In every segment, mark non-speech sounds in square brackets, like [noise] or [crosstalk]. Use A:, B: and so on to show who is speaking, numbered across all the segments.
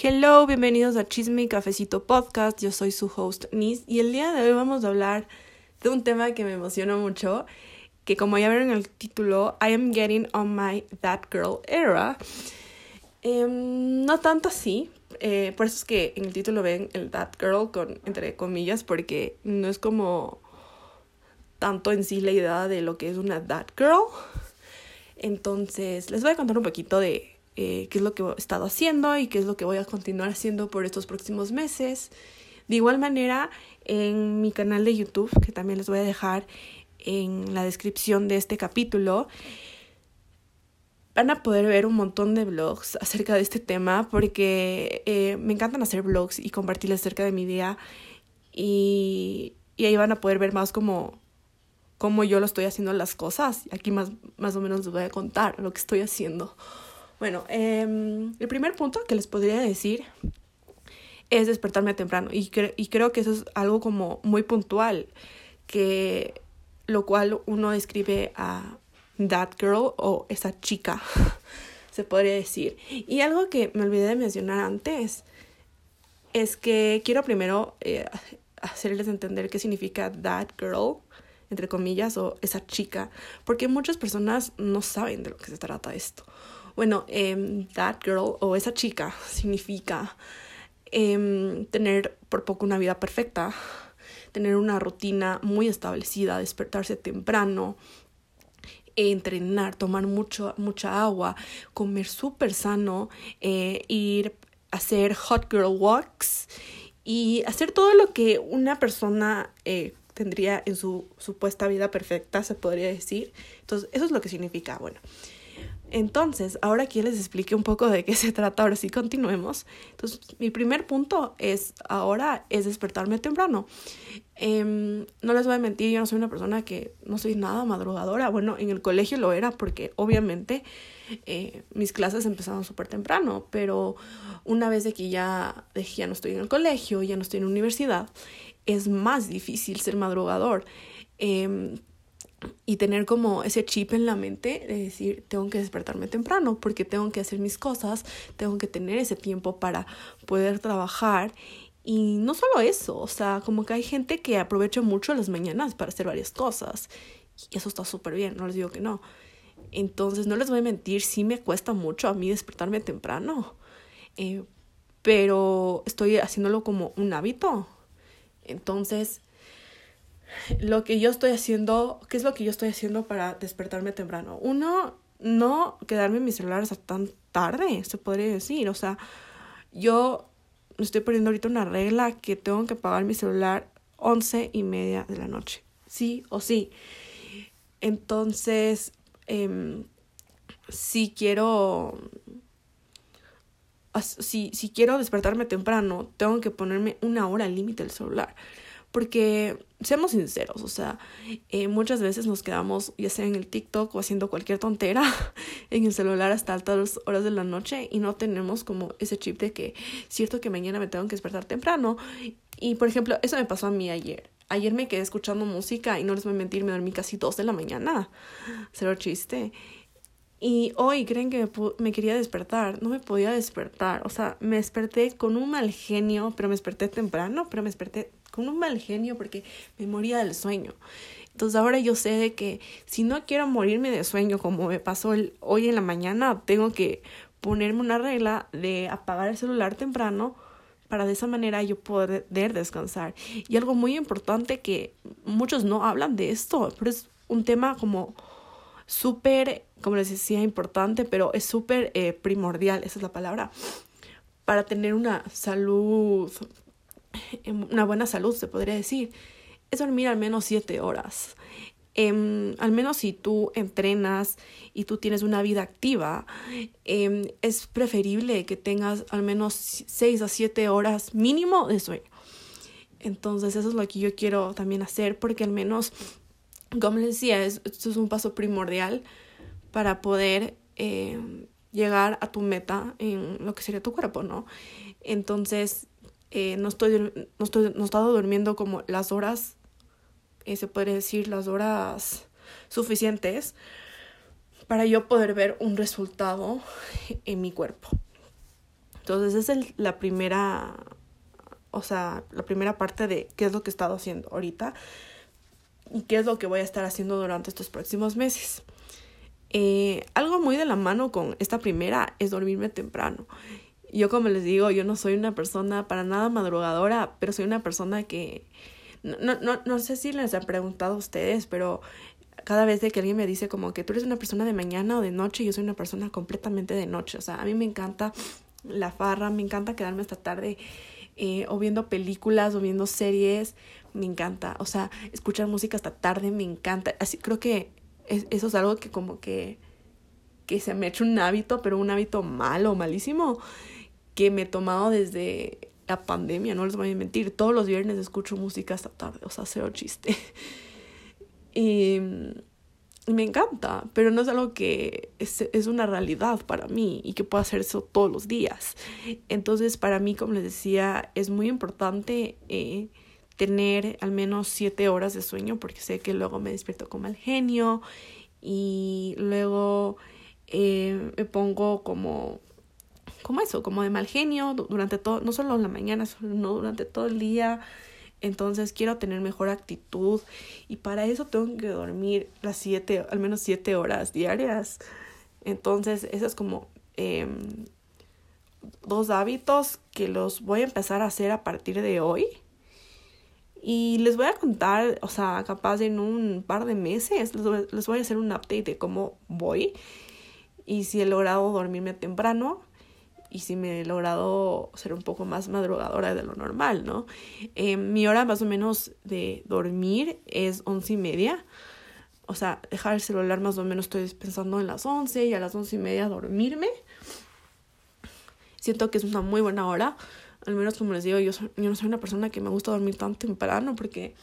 A: Hello, bienvenidos a Chisme y Cafecito Podcast. Yo soy su host Nis y el día de hoy vamos a hablar de un tema que me emociona mucho, que como ya vieron en el título, I am getting on my that girl era. Em, no tanto así, eh, por eso es que en el título ven el that girl con entre comillas, porque no es como tanto en sí la idea de lo que es una that girl. Entonces, les voy a contar un poquito de eh, qué es lo que he estado haciendo y qué es lo que voy a continuar haciendo por estos próximos meses. De igual manera, en mi canal de YouTube, que también les voy a dejar en la descripción de este capítulo, van a poder ver un montón de blogs acerca de este tema porque eh, me encantan hacer blogs y compartirles acerca de mi día y, y ahí van a poder ver más como cómo yo lo estoy haciendo las cosas. Aquí más, más o menos les voy a contar lo que estoy haciendo. Bueno, eh, el primer punto que les podría decir es despertarme temprano y, cre y creo que eso es algo como muy puntual, que lo cual uno describe a that girl o esa chica, [laughs] se podría decir. Y algo que me olvidé de mencionar antes es que quiero primero eh, hacerles entender qué significa that girl, entre comillas, o esa chica, porque muchas personas no saben de lo que se trata esto. Bueno, eh, that girl o esa chica significa eh, tener por poco una vida perfecta, tener una rutina muy establecida, despertarse temprano, entrenar, tomar mucho, mucha agua, comer súper sano, eh, ir a hacer hot girl walks y hacer todo lo que una persona eh, tendría en su supuesta vida perfecta, se podría decir. Entonces, eso es lo que significa. Bueno, entonces, ahora aquí les explique un poco de qué se trata, ahora sí continuemos. Entonces, mi primer punto es, ahora es despertarme temprano. Eh, no les voy a mentir, yo no soy una persona que no soy nada madrugadora. Bueno, en el colegio lo era porque obviamente eh, mis clases empezaban súper temprano, pero una vez de que ya, de que ya no estoy en el colegio, ya no estoy en la universidad, es más difícil ser madrugador. Eh, y tener como ese chip en la mente de decir, tengo que despertarme temprano porque tengo que hacer mis cosas, tengo que tener ese tiempo para poder trabajar. Y no solo eso, o sea, como que hay gente que aprovecha mucho las mañanas para hacer varias cosas. Y eso está súper bien, no les digo que no. Entonces, no les voy a mentir, sí me cuesta mucho a mí despertarme temprano. Eh, pero estoy haciéndolo como un hábito. Entonces, lo que yo estoy haciendo, ¿qué es lo que yo estoy haciendo para despertarme temprano? Uno, no quedarme en mi celular hasta tan tarde, se podría decir. O sea, yo estoy poniendo ahorita una regla que tengo que apagar mi celular once y media de la noche. Sí o sí. Entonces, eh, si quiero. Si, si quiero despertarme temprano, tengo que ponerme una hora límite el celular. Porque, seamos sinceros, o sea, eh, muchas veces nos quedamos ya sea en el TikTok o haciendo cualquier tontera [laughs] en el celular hasta altas horas de la noche y no tenemos como ese chip de que, cierto que mañana me tengo que despertar temprano. Y, por ejemplo, eso me pasó a mí ayer. Ayer me quedé escuchando música y no les voy a mentir, me dormí casi dos de la mañana. Cero chiste. Y hoy creen que me, quería despertar. No me podía despertar. O sea, me desperté con un mal genio, pero me desperté temprano, pero me desperté con un mal genio porque me moría del sueño. Entonces ahora yo sé que si no quiero morirme de sueño como me pasó hoy en la mañana, tengo que ponerme una regla de apagar el celular temprano para de esa manera yo poder descansar. Y algo muy importante que muchos no hablan de esto, pero es un tema como súper, como les decía, importante, pero es súper eh, primordial, esa es la palabra, para tener una salud una buena salud, se podría decir, es dormir al menos siete horas. Eh, al menos si tú entrenas y tú tienes una vida activa, eh, es preferible que tengas al menos seis a siete horas mínimo de sueño. Entonces eso es lo que yo quiero también hacer porque al menos, como les decía, es, esto es un paso primordial para poder eh, llegar a tu meta en lo que sería tu cuerpo, ¿no? Entonces eh, no, estoy, no, estoy, no he estado durmiendo como las horas, eh, se puede decir, las horas suficientes para yo poder ver un resultado en mi cuerpo. Entonces esa es la primera, o sea, la primera parte de qué es lo que he estado haciendo ahorita y qué es lo que voy a estar haciendo durante estos próximos meses. Eh, algo muy de la mano con esta primera es dormirme temprano. Yo como les digo, yo no soy una persona para nada madrugadora, pero soy una persona que... No, no, no sé si les he preguntado a ustedes, pero cada vez que alguien me dice como que tú eres una persona de mañana o de noche, yo soy una persona completamente de noche. O sea, a mí me encanta la farra, me encanta quedarme hasta tarde eh, o viendo películas o viendo series, me encanta. O sea, escuchar música hasta tarde me encanta. Así creo que eso es algo que como que, que se me ha hecho un hábito, pero un hábito malo, malísimo, que me he tomado desde la pandemia, no les voy a mentir. Todos los viernes escucho música hasta tarde, o sea, cero chiste. [laughs] y me encanta, pero no es algo que es, es, una realidad para mí y que puedo hacer eso todos los días. Entonces, para mí, como les decía, es muy importante eh, tener al menos siete horas de sueño porque sé que luego me despierto con mal genio y luego eh, me pongo como como eso, como de mal genio durante todo, no solo en la mañana, sino durante todo el día. Entonces quiero tener mejor actitud y para eso tengo que dormir las siete, al menos siete horas diarias. Entonces, eso es como eh, dos hábitos que los voy a empezar a hacer a partir de hoy. Y les voy a contar, o sea, capaz en un par de meses, les voy, a hacer un update de cómo voy y si he logrado dormirme temprano y si me he logrado ser un poco más madrugadora de lo normal, ¿no? Eh, mi hora más o menos de dormir es once y media. O sea, dejar el celular más o menos estoy pensando en las once y a las once y media dormirme. Siento que es una muy buena hora. Al menos como les digo, yo, yo no soy una persona que me gusta dormir tan temprano porque,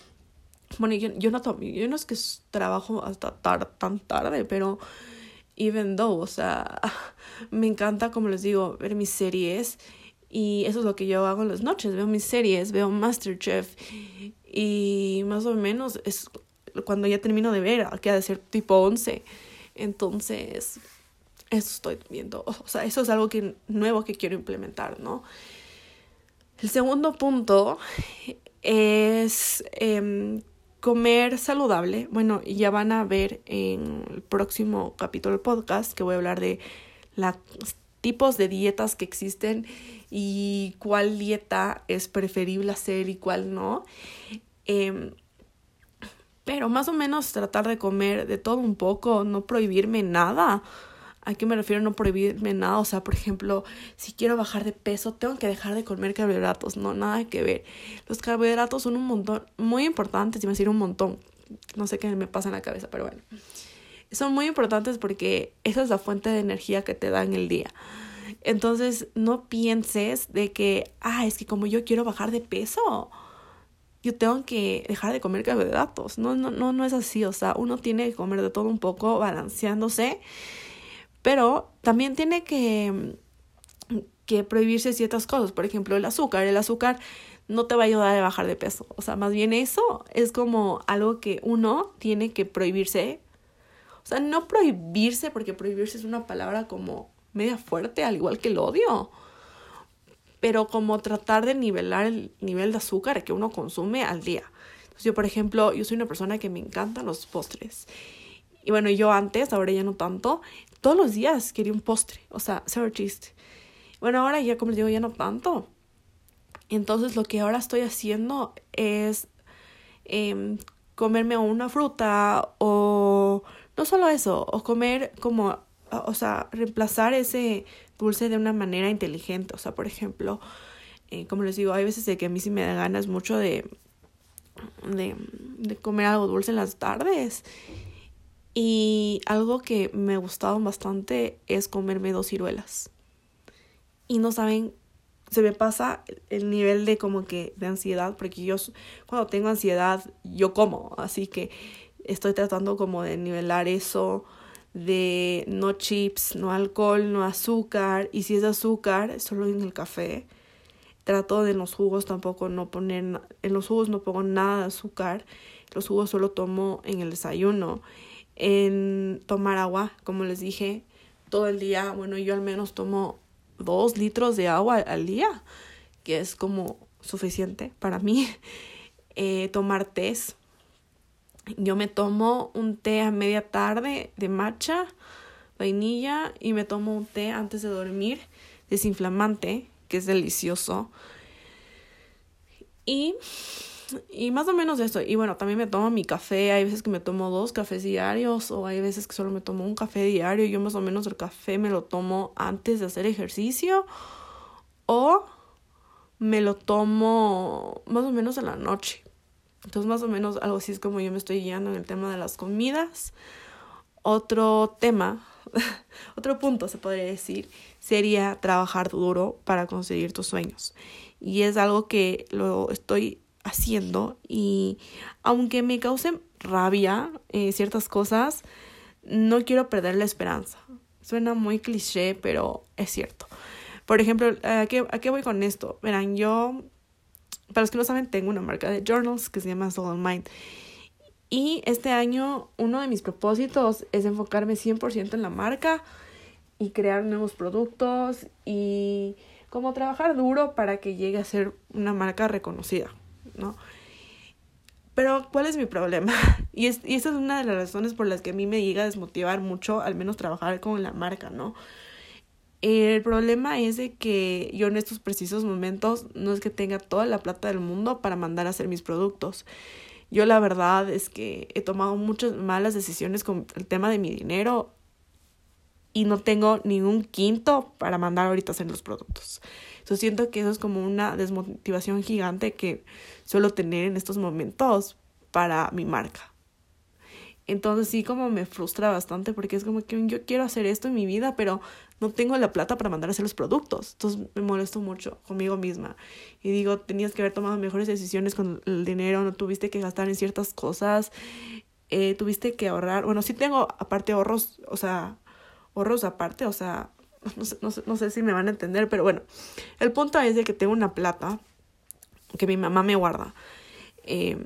A: bueno, yo, yo, no, es que trabajo hasta tan tarde, pero even though, o sea, [laughs] me encanta, como les digo, ver mis series y eso es lo que yo hago en las noches, veo mis series, veo Masterchef y más o menos es cuando ya termino de ver, queda de ser tipo 11. Entonces, eso estoy viendo, o sea, eso es algo que, nuevo que quiero implementar, ¿no? El segundo punto es eh, comer saludable. Bueno, ya van a ver en el próximo capítulo del podcast que voy a hablar de los tipos de dietas que existen y cuál dieta es preferible hacer y cuál no. Em, pero más o menos tratar de comer de todo un poco, no prohibirme nada. ¿A qué me refiero no prohibirme nada? O sea, por ejemplo, si quiero bajar de peso, tengo que dejar de comer carbohidratos. No, nada que ver. Los carbohidratos son un montón, muy importantes, iba a un montón. No sé qué me pasa en la cabeza, pero bueno. Son muy importantes porque esa es la fuente de energía que te da en el día. Entonces, no pienses de que, ah, es que como yo quiero bajar de peso, yo tengo que dejar de comer carbohidratos. No, no, no, no es así. O sea, uno tiene que comer de todo un poco, balanceándose pero también tiene que, que prohibirse ciertas cosas. Por ejemplo, el azúcar. El azúcar no te va a ayudar a bajar de peso. O sea, más bien eso es como algo que uno tiene que prohibirse. O sea, no prohibirse, porque prohibirse es una palabra como media fuerte, al igual que el odio. Pero como tratar de nivelar el nivel de azúcar que uno consume al día. Yo, por ejemplo, yo soy una persona que me encantan los postres. Y bueno, yo antes, ahora ya no tanto, todos los días quería un postre, o sea, cero chiste. Bueno, ahora ya como les digo, ya no tanto. Entonces lo que ahora estoy haciendo es eh, comerme una fruta o no solo eso, o comer como, o sea, reemplazar ese dulce de una manera inteligente. O sea, por ejemplo, eh, como les digo, hay veces de que a mí sí me da ganas mucho de, de, de comer algo dulce en las tardes. Y algo que me gustaba bastante es comerme dos ciruelas. Y no saben, se me pasa el nivel de como que de ansiedad, porque yo cuando tengo ansiedad, yo como. Así que estoy tratando como de nivelar eso de no chips, no alcohol, no azúcar. Y si es azúcar, solo en el café. Trato de en los jugos tampoco no poner, en los jugos no pongo nada de azúcar. Los jugos solo tomo en el desayuno en tomar agua, como les dije, todo el día. Bueno, yo al menos tomo dos litros de agua al día, que es como suficiente para mí. [laughs] Eh, tomar tés. Yo me tomo un té a media tarde de matcha, vainilla y me tomo un té antes de dormir, desinflamante, que es delicioso. Y, y más o menos eso. Y bueno, también me tomo mi café. Hay veces que me tomo dos cafés diarios o hay veces que solo me tomo un café diario. Yo más o menos el café me lo tomo antes de hacer ejercicio o me lo tomo más o menos en la noche. Entonces más o menos algo así es como yo me estoy guiando en el tema de las comidas. Otro tema, [laughs] otro punto se podría decir, sería trabajar duro para conseguir tus sueños. Y es algo que lo estoy haciendo y aunque me causen rabia eh, ciertas cosas, no quiero perder la esperanza. Suena muy cliché, pero es cierto. Por ejemplo, ¿a qué, ¿a qué voy con esto? Verán, yo, para los que no saben, tengo una marca de journals que se llama Soul Mind. Y este año uno de mis propósitos es enfocarme 100% en la marca y crear nuevos productos y como trabajar duro para que llegue a ser una marca reconocida, ¿no? Pero, ¿cuál es mi problema? [laughs] Y, es, y esa es una de las razones por las que a mí me llega a desmotivar mucho, al menos trabajar con la marca, ¿no? El problema es de que yo en estos precisos momentos no es que tenga toda la plata del mundo para mandar a hacer mis productos. Yo la verdad es que he tomado muchas malas decisiones con el tema de mi dinero y no tengo ningún quinto para mandar ahorita a hacer los productos. Yo siento que eso es como una desmotivación gigante que suelo tener en estos momentos para mi marca. Entonces sí como me frustra bastante porque es como que yo quiero hacer esto en mi vida, pero no tengo la plata para mandar a hacer los productos. Entonces me molesto mucho conmigo misma. Y digo, tenías que haber tomado mejores decisiones con el dinero, no tuviste que gastar en ciertas cosas, eh, tuviste que ahorrar. Bueno, sí tengo aparte ahorros, o sea, ahorros aparte, o sea, no sé, no, sé, no sé si me van a entender, pero bueno, el punto es de que tengo una plata que mi mamá me guarda. Eh,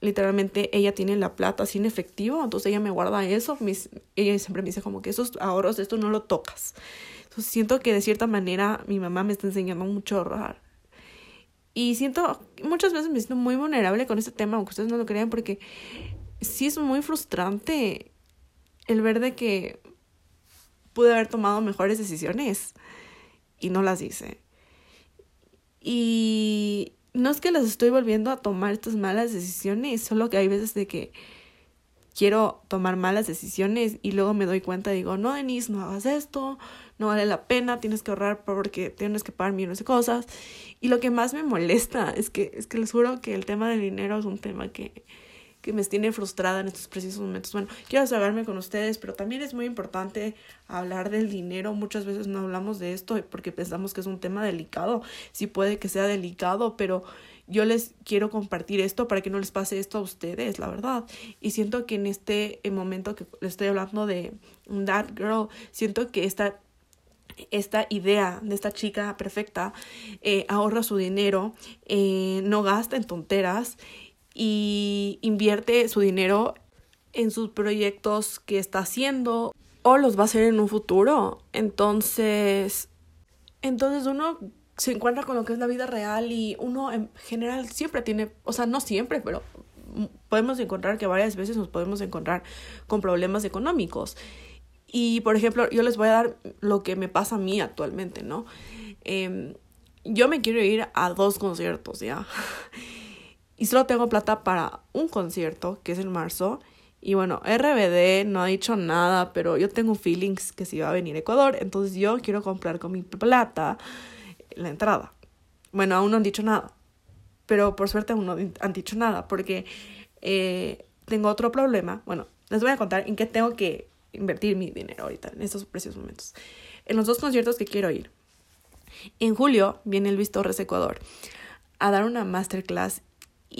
A: literalmente ella tiene la plata sin efectivo, entonces ella me guarda eso, mis, ella siempre me dice como que esos ahorros, esto no lo tocas. Entonces siento que de cierta manera mi mamá me está enseñando mucho a ahorrar. Y siento, muchas veces me siento muy vulnerable con este tema, aunque ustedes no lo crean, porque sí es muy frustrante el ver de que pude haber tomado mejores decisiones y no las hice. Y no es que las estoy volviendo a tomar estas malas decisiones, solo que hay veces de que quiero tomar malas decisiones y luego me doy cuenta y digo, no, Denise, no hagas esto, no vale la pena, tienes que ahorrar porque tienes que pagar millones de cosas. Y lo que más me molesta es que, es que les juro que el tema del dinero es un tema que, que me tiene frustrada en estos precisos momentos. Bueno, quiero desahogarme con ustedes, pero también es muy importante hablar del dinero. Muchas veces no hablamos de esto porque pensamos que es un tema delicado. Sí puede que sea delicado, pero yo les quiero compartir esto para que no les pase esto a ustedes, la verdad. Y siento que en este momento que les estoy hablando de That Girl, siento que esta esta idea de esta chica perfecta eh, ahorra su dinero, eh, no gasta en tonteras y invierte su dinero en sus proyectos que está haciendo o los va a hacer en un futuro. Entonces, entonces uno se encuentra con lo que es la vida real y uno en general siempre tiene, o sea, no siempre, pero podemos encontrar que varias veces nos podemos encontrar con problemas económicos. Y, por ejemplo, yo les voy a dar lo que me pasa a mí actualmente, ¿no? Em, yo me quiero ir a dos conciertos, ¿ya? Y solo tengo plata para un concierto, que es en marzo. Y bueno, RBD no ha dicho nada, pero yo tengo feelings que si va a venir a Ecuador. Entonces yo quiero comprar con mi plata la entrada. Bueno, aún no han dicho nada. Pero por suerte aún no han dicho nada. Porque eh, tengo otro problema. Bueno, les voy a contar en qué tengo que invertir mi dinero ahorita, en estos precios momentos. En los dos conciertos que quiero ir. En julio viene Luis Torres Ecuador a dar una masterclass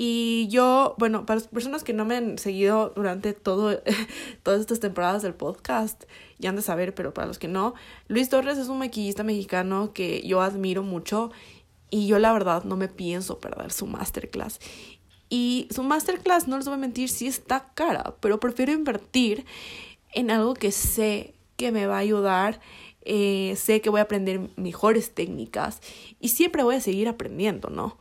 A: y yo, bueno, para las personas que no me han seguido durante todo, [laughs] todas estas temporadas del podcast, ya han de saber, pero para los que no, Luis Torres es un maquillista mexicano que yo admiro mucho y yo la verdad no me pienso perder su masterclass. Y su masterclass, no les voy a mentir, sí está cara, pero prefiero invertir en algo que sé que me va a ayudar eh, sé que voy a aprender mejores técnicas y siempre voy a seguir aprendiendo, ¿no?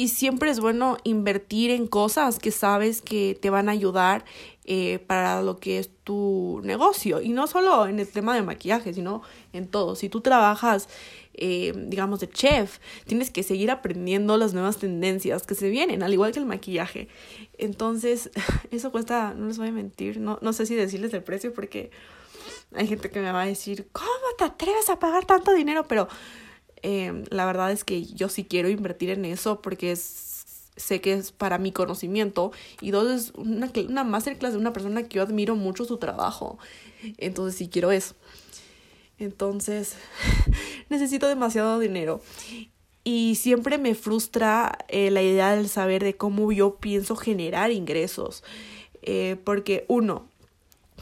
A: Y siempre es bueno invertir en cosas que sabes que te van a ayudar eh, para lo que es tu negocio. Y no solo en el tema de maquillaje, sino en todo. Si tú trabajas, eh, digamos, de chef, tienes que seguir aprendiendo las nuevas tendencias que se vienen, al igual que el maquillaje. Entonces, [laughs] eso cuesta, no les voy a mentir, no, no sé si decirles el precio porque hay gente que me va a decir, ¿cómo te atreves a pagar tanto dinero? Pero eh, la verdad es que yo sí quiero invertir en eso porque sé que es para mi conocimiento y dos es una, una masterclass de una persona que yo admiro mucho su trabajo. Entonces sí quiero eso. Entonces [laughs] necesito demasiado dinero. Y siempre me frustra eh, la idea del saber de cómo yo pienso generar ingresos. Eh, porque uno,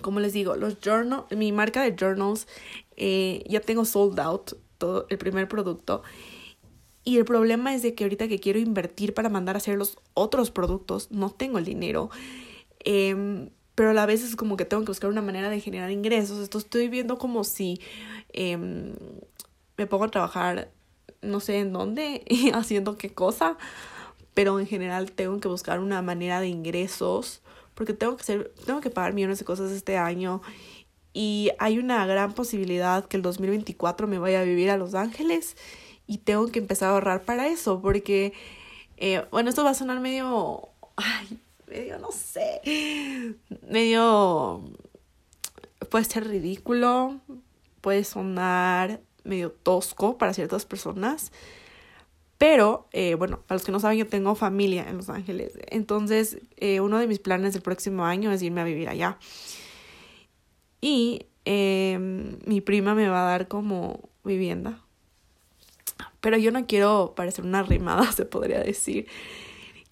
A: como les digo, los journals, mi marca de journals eh, ya tengo sold out todo el primer producto. Y el problema es de que ahorita que quiero invertir para mandar a hacer los otros productos, no tengo el dinero. Em, pero a la vez es como que tengo que buscar una manera de generar ingresos. Esto estoy viendo como si em, me pongo a trabajar no sé en dónde y [laughs] haciendo qué cosa. Pero en general tengo que buscar una manera de ingresos porque tengo que ser, tengo que pagar millones de cosas este año y hay una gran posibilidad que el 2024 me vaya a vivir a Los Ángeles y tengo que empezar a ahorrar para eso porque, eh, bueno, esto va a sonar medio, ay, medio, no sé, medio, puede ser ridículo, puede sonar medio tosco para ciertas personas. Pero, eh, bueno, para los que no saben, yo tengo familia en Los Ángeles. Entonces, eh, uno de mis planes del próximo año es irme a vivir allá. Y em, mi prima me va a dar como vivienda. Pero yo no quiero parecer una rimada, [laughs] se podría decir.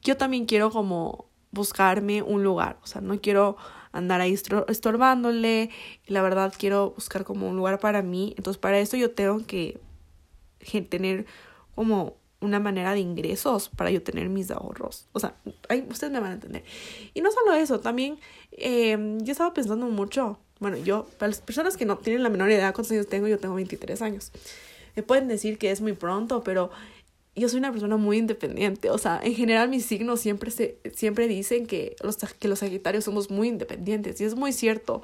A: Yo también quiero como buscarme un lugar. O sea, no quiero andar ahí estorbándole. La verdad, quiero buscar como un lugar para mí. Entonces, para eso yo tengo que tener como una manera de ingresos para yo tener mis ahorros. O sea, ustedes me van a entender. Y no solo eso, también eh, yo estaba pensando mucho, bueno, yo, para las personas que no tienen la menor idea de cuántos años tengo, yo tengo 23 años. Me pueden decir que es muy pronto, pero yo soy una persona muy independiente. O sea, en general mis signos siempre, se, siempre dicen que los, que los Sagitarios somos muy independientes y es muy cierto.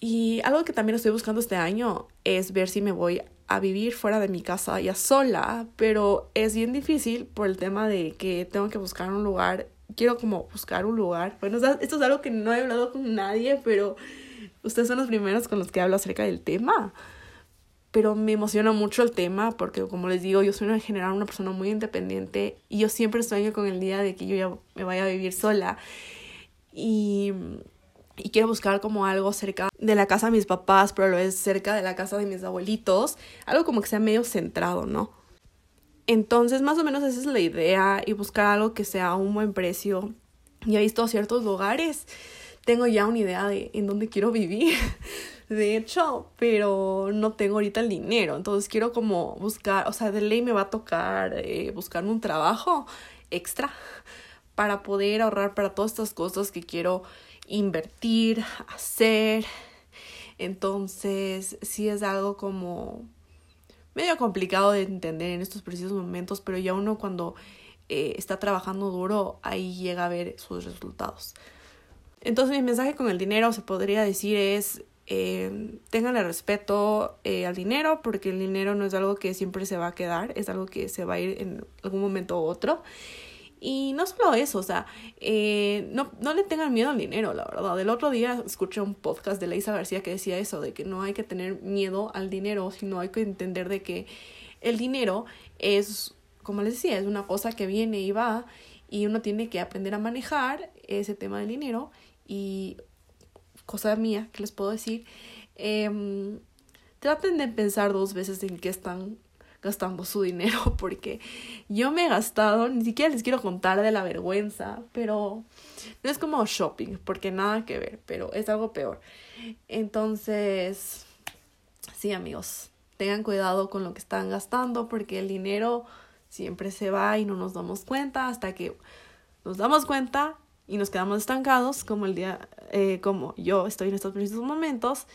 A: Y algo que también estoy buscando este año es ver si me voy a vivir fuera de mi casa ya sola, pero es bien difícil por el tema de que tengo que buscar un lugar, quiero como buscar un lugar. Bueno, esto es algo que no he hablado con nadie, pero ustedes son los primeros con los que hablo acerca del tema. Pero me emociona mucho el tema porque, como les digo, yo soy en general una persona muy independiente y yo siempre sueño con el día de que yo ya me vaya a vivir sola. Y y quiero buscar como algo cerca de la casa de mis papás, pero lo es cerca de la casa de mis abuelitos, algo como que sea medio centrado, ¿no? Entonces, más o menos esa es la idea y buscar algo que sea a un buen precio. Ya he visto ciertos lugares, tengo ya una idea de en dónde quiero vivir, [laughs] de hecho, pero no tengo ahorita el dinero, entonces quiero como buscar, o sea, de ley me va a tocar eh, buscar un trabajo extra para poder ahorrar para todas estas cosas que quiero invertir, hacer. Entonces, sí es algo como medio complicado de entender en estos precisos momentos, pero ya uno cuando eh, está trabajando duro, ahí llega a ver sus resultados. Entonces, mi mensaje con el dinero se podría decir es, eh, tenganle respeto eh, al dinero, porque el dinero no es algo que siempre se va a quedar, es algo que se va a ir en algún momento u otro. Y no solo eso, o sea, eh, no, no le tengan miedo al dinero, la verdad. El otro día escuché un podcast de Leisa García que decía eso, de que no hay que tener miedo al dinero, sino hay que entender de que el dinero es, como les decía, es una cosa que viene y va y uno tiene que aprender a manejar ese tema del dinero y cosa mía que les puedo decir, eh, traten de pensar dos veces en qué están gastando su dinero [laughs] porque yo me he gastado, ni siquiera les quiero contar de la vergüenza, pero no es como shopping, porque nada que ver, pero es algo peor. Entonces, sí amigos, tengan cuidado con lo que están gastando porque el dinero siempre se va y no nos damos cuenta hasta que nos damos cuenta y nos quedamos estancados como el día, eh, como yo estoy en estos precisos momentos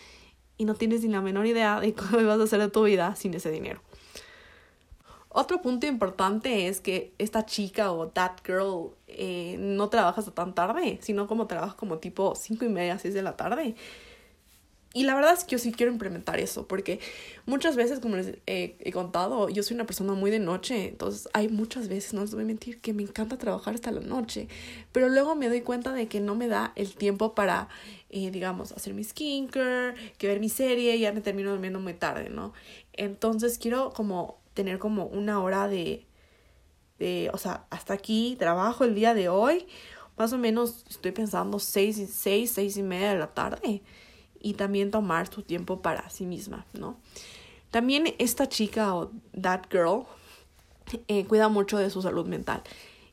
A: y no tienes ni la menor idea de [laughs] cómo vas a hacer de tu vida sin ese dinero. Otro punto importante es que esta chica o that girl eh, no trabaja hasta tan tarde, sino como trabaja como tipo cinco y media, seis de la tarde. Y la verdad es que yo sí quiero implementar eso, porque muchas veces, como les he contado, yo soy una persona muy de noche, entonces hay muchas veces, no les voy a mentir, que me encanta trabajar hasta la noche, pero luego me doy cuenta de que no me da el tiempo para, eh, digamos, hacer mi skincare, que ver mi serie, y ya me termino durmiendo muy tarde, ¿no? Entonces quiero como tener como una hora de, de, o sea, hasta aquí trabajo el día de hoy, más o menos estoy pensando seis, seis, seis y media de la tarde y también tomar su tiempo para sí misma, ¿no? También esta chica o that girl eh, cuida mucho de su salud mental.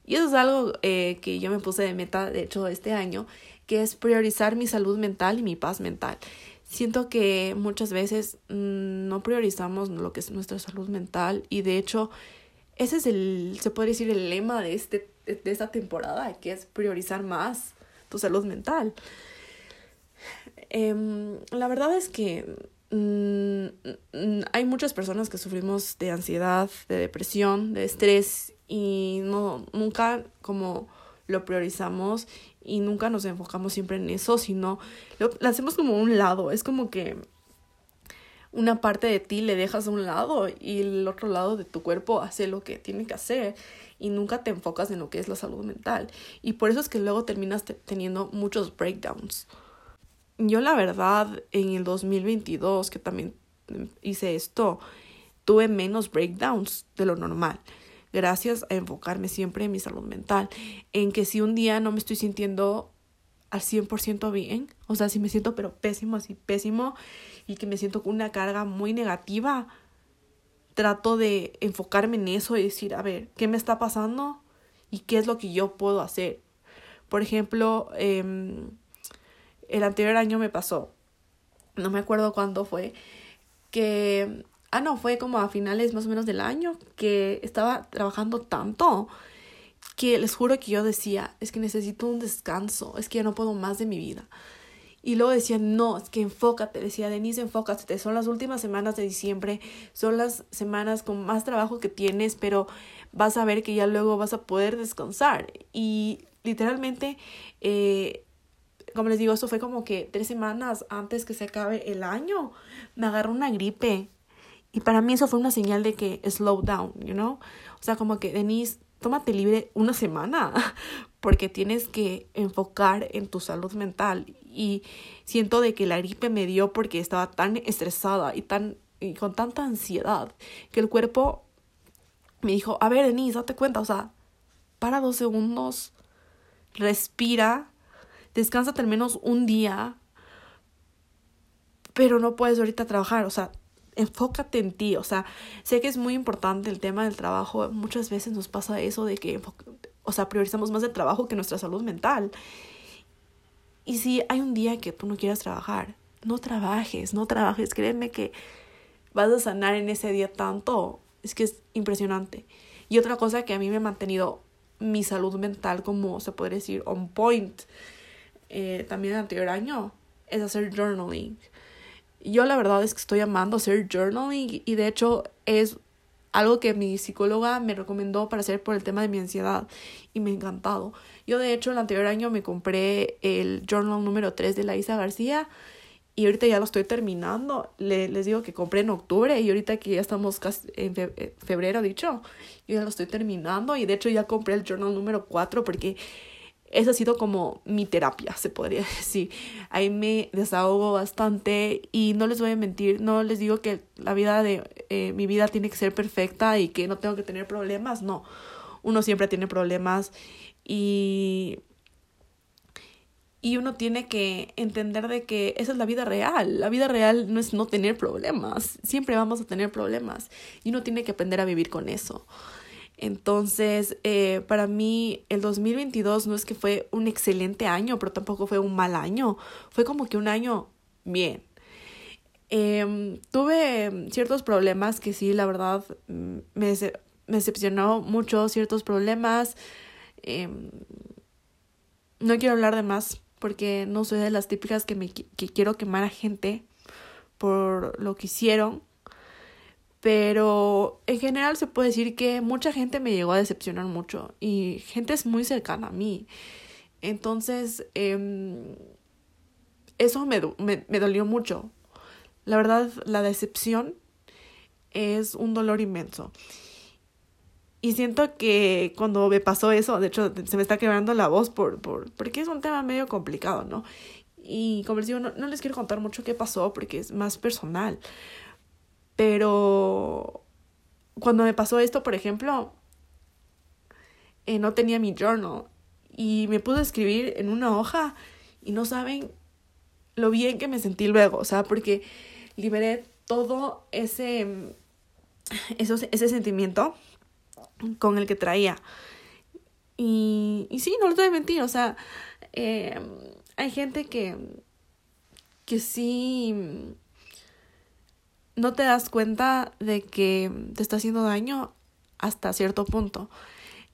A: Y eso es algo eh, que yo me puse de meta, de hecho, este año, que es priorizar mi salud mental y mi paz mental. Siento que muchas veces mm, no priorizamos lo que es nuestra salud mental y de hecho ese es el, se puede decir, el lema de, este, de esta temporada, que es priorizar más tu salud mental. Em, la verdad es que mm, mm, hay muchas personas que sufrimos de ansiedad, de depresión, de estrés y no nunca como lo priorizamos y nunca nos enfocamos siempre en eso, sino lo, hacemos como un lado, es como que una parte de ti le dejas a un lado y el otro lado de tu cuerpo hace lo que tiene que hacer y nunca te enfocas en lo que es la salud mental. Y por eso es que luego terminas teniendo muchos breakdowns yo la verdad en el 2022 que también hice esto, tuve menos breakdowns de lo normal. Gracias a enfocarme siempre en mi salud mental. En que si un día no me estoy sintiendo al 100% bien, o sea, si me siento pero pésimo, así pésimo, y que me siento con una carga muy negativa, trato de enfocarme en eso y decir, a ver, ¿qué me está pasando? ¿Y qué es lo que yo puedo hacer? Por ejemplo, eh, el anterior año me pasó, no me acuerdo cuándo fue, que, ah, no, fue como a finales más o menos del año, que estaba trabajando tanto que les juro que yo decía, es que necesito un descanso, es que ya no puedo más de mi vida. Y luego decía, no, es que enfócate, decía Denise, enfócate, son las últimas semanas de diciembre, son las semanas con más trabajo que tienes, pero vas a ver que ya luego vas a poder descansar. Y literalmente eh, como les digo, eso fue como que tres semanas antes que se acabe el año, me agarró una gripe. Y para mí eso fue una señal de que slow down, you know? O sea, como que, Denise, tómate libre una semana, [laughs] porque tienes que enfocar en tu salud mental. Y siento de que la gripe me dio porque estaba tan estresada y, tan, y con tanta ansiedad que el cuerpo me dijo, a ver, Denise, date cuenta, o sea, para dos segundos, respira descánsate al menos un día, pero no puedes ahorita trabajar, o sea, enfócate en ti, o sea, sé que es muy importante el tema del trabajo, muchas veces nos pasa eso de que, o sea, priorizamos más el trabajo que nuestra salud mental. Y si hay un día que tú no quieras trabajar, no trabajes, no trabajes, créeme que vas a sanar en ese día tanto, es que es impresionante. Y otra cosa que a mí me ha mantenido mi salud mental como se puede decir on point eh, también el anterior año es hacer journaling. Yo la verdad es que estoy amando hacer journaling y de hecho es algo que mi psicóloga me recomendó para hacer por el tema de mi ansiedad y me ha encantado. Yo de hecho el anterior año me compré el journal número 3 de la Isa García y ahorita ya lo estoy terminando. Le, les digo que compré en octubre y ahorita que ya estamos casi en febrero, dicho, yo ya lo estoy terminando y de hecho ya compré el journal número 4 porque esa ha sido como mi terapia, se podría [laughs] decir. Ahí me desahogo bastante y no les voy a mentir, no les digo que la vida de eh, mi vida tiene que ser perfecta y que no tengo que tener problemas, no. Uno siempre tiene problemas y y uno tiene que entender de que esa es la vida real. La vida real no es no tener problemas. Siempre vamos a tener problemas. Y uno tiene que aprender a vivir con eso. Entonces, eh, para mí el 2022 no es que fue un excelente año, pero tampoco fue un mal año. Fue como que un año bien. Em, tuve ciertos problemas que sí, la verdad, mm, me, me decepcionó mucho ciertos problemas. Em, no quiero hablar de más porque no soy de las típicas que, me, que quiero quemar a gente por lo que hicieron. Pero en general se puede decir que mucha gente me llegó a decepcionar mucho y gente es muy cercana a mí. Entonces, eh, eso me, me, me dolió mucho. La verdad, la decepción es un dolor inmenso. Y siento que cuando me pasó eso, de hecho, se me está quebrando la voz por, por, porque es un tema medio complicado, ¿no? Y como les digo, no, no les quiero contar mucho qué pasó porque es más personal. Pero cuando me pasó esto, por ejemplo, eh, no tenía mi journal y me pude escribir en una hoja y no saben lo bien que me sentí luego, o sea, porque liberé todo ese, ese sentimiento con el que traía. Y, y sí, no lo voy a mentir, o sea, eh, hay gente que, que sí no te das cuenta de que te está haciendo daño hasta cierto punto.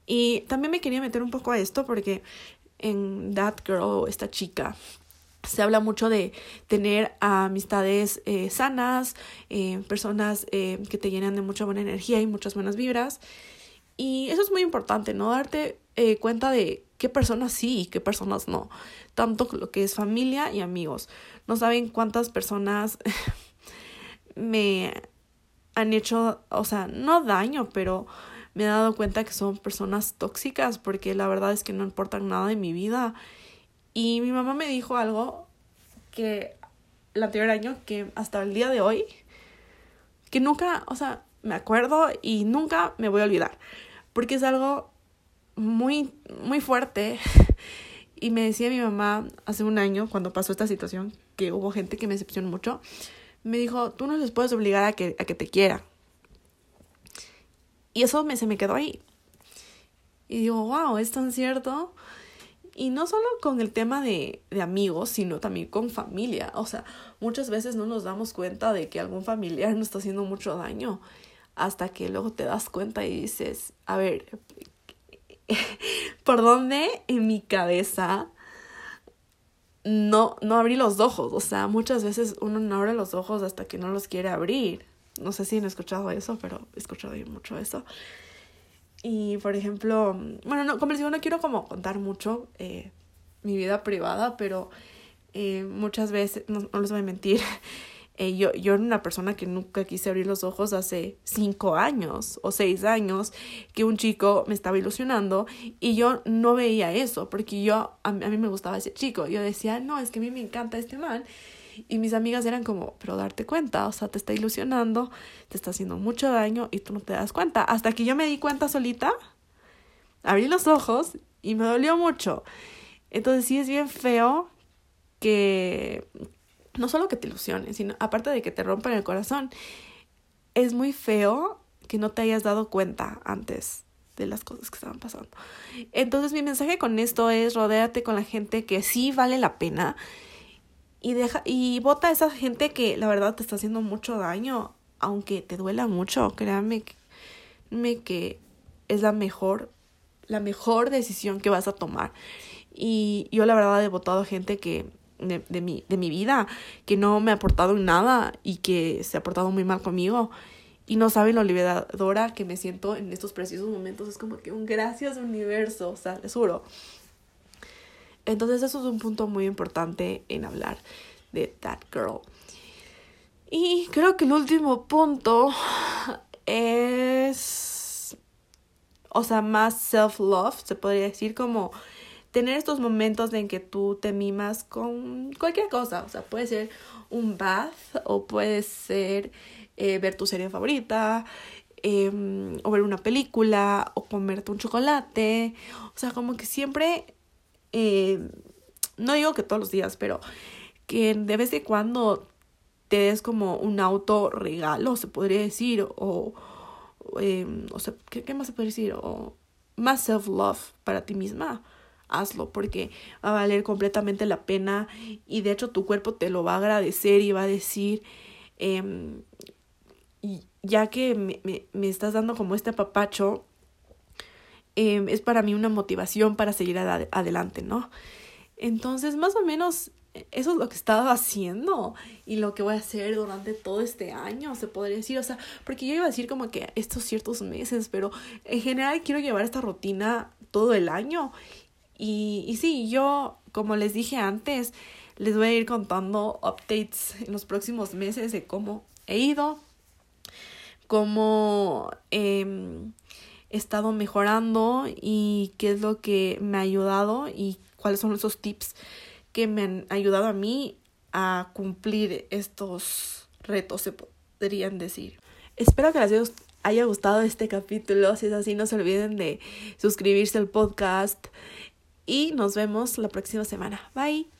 A: Y también me quería meter un poco a esto porque en That Girl, esta chica, se habla mucho de tener amistades eh, sanas, eh, personas eh, que te llenan de mucha buena energía y muchas buenas vibras. Y eso es muy importante, ¿no? Darte cuenta de qué personas sí y qué personas no. Tanto lo que es familia y amigos. No saben cuántas personas [laughs] me han hecho, o sea, no daño, pero me he dado cuenta que son personas tóxicas porque la verdad es que no importan nada de mi vida y mi mamá me dijo algo que el anterior año, que hasta el día de hoy, que nunca, o sea, me acuerdo y nunca me voy a olvidar. Porque es algo muy, muy fuerte. [laughs] Y me decía mi mamá hace un año, cuando pasó esta situación, que hubo gente que me decepcionó mucho, me dijo, tú no les puedes obligar a que, a que te quieran. Y eso me, se me quedó ahí. Y digo, wow, es tan cierto. Y no solo con el tema de, de amigos, sino también con familia. O sea, muchas veces no nos damos cuenta de que algún familiar nos está haciendo mucho daño hasta que luego te das cuenta y dices, a ver, [laughs] ¿por dónde en mi cabeza no, no abrí los ojos? O sea, muchas veces uno no abre los ojos hasta que no los quiere abrir. No sé si han escuchado eso, pero he escuchado mucho eso. Y por ejemplo, bueno, no, como les digo, no quiero como contar mucho eh, mi vida privada, pero eh, muchas veces, no, les voy a mentir, [laughs] eh, yo, yo era una persona que nunca quise abrir los ojos hace cinco años o seis años, que un chico me estaba ilusionando y yo no veía eso, porque yo, a, a mí me gustaba ese chico, yo decía, no, es que a mí me encanta este man y mis amigas eran como, pero darte cuenta, o sea, te está ilusionando, te está haciendo mucho daño y tú no te das cuenta. Hasta que yo me di cuenta solita, abrí los ojos y me dolió mucho. Entonces sí es bien feo que no solo que te ilusionen, sino aparte de que te rompan el corazón, es muy feo que no te hayas dado cuenta antes de las cosas que estaban pasando. Entonces mi mensaje con esto es rodéate con la gente que sí vale la pena y deja y vota a esa gente que la verdad te está haciendo mucho daño, aunque te duela mucho, créanme que, que es la mejor la mejor decisión que vas a tomar. Y yo la verdad he votado a gente que de, de, mi, de mi vida que no me ha aportado nada y que se ha portado muy mal conmigo y no saben lo liberadora que me siento en estos precisos momentos. Es como que un gracias universo, o sea, les juro. Entonces eso es un punto muy importante en hablar de That Girl. Y creo que el último punto es, o sea, más self-love, se podría decir como tener estos momentos en que tú te mimas con cualquier cosa, o sea, puede ser un bath o puede ser eh, ver tu serie favorita, em, o ver una película, o comerte un chocolate, o sea, como que siempre eh, no digo que todos los días, pero que de vez en cuando te des como un auto regalo, se podría decir, o, eh, o sea, ¿qué, más se puede decir? O más self-love para ti misma, hazlo, porque va a valer completamente la pena y de hecho tu cuerpo te lo va a agradecer y va a decir, eh, ya que me, me, me estás dando como este papacho, Em, es para mí una motivación para seguir adelante, ¿no? Entonces, más o menos eso es lo que he estado haciendo y lo que voy a hacer durante todo este año, se podría decir. O sea, porque yo iba a decir como que estos ciertos meses, pero en general quiero llevar esta rutina todo el año. Y, y sí, yo, como les dije antes, les voy a ir contando updates en los próximos meses de cómo he ido, cómo em, he estado mejorando y qué es lo que me ha ayudado y cuáles son esos tips que me han ayudado a mí a cumplir estos retos, se podrían decir. Espero que les haya gustado este capítulo. Si es así, no se olviden de suscribirse al podcast. Y nos vemos la próxima semana. Bye.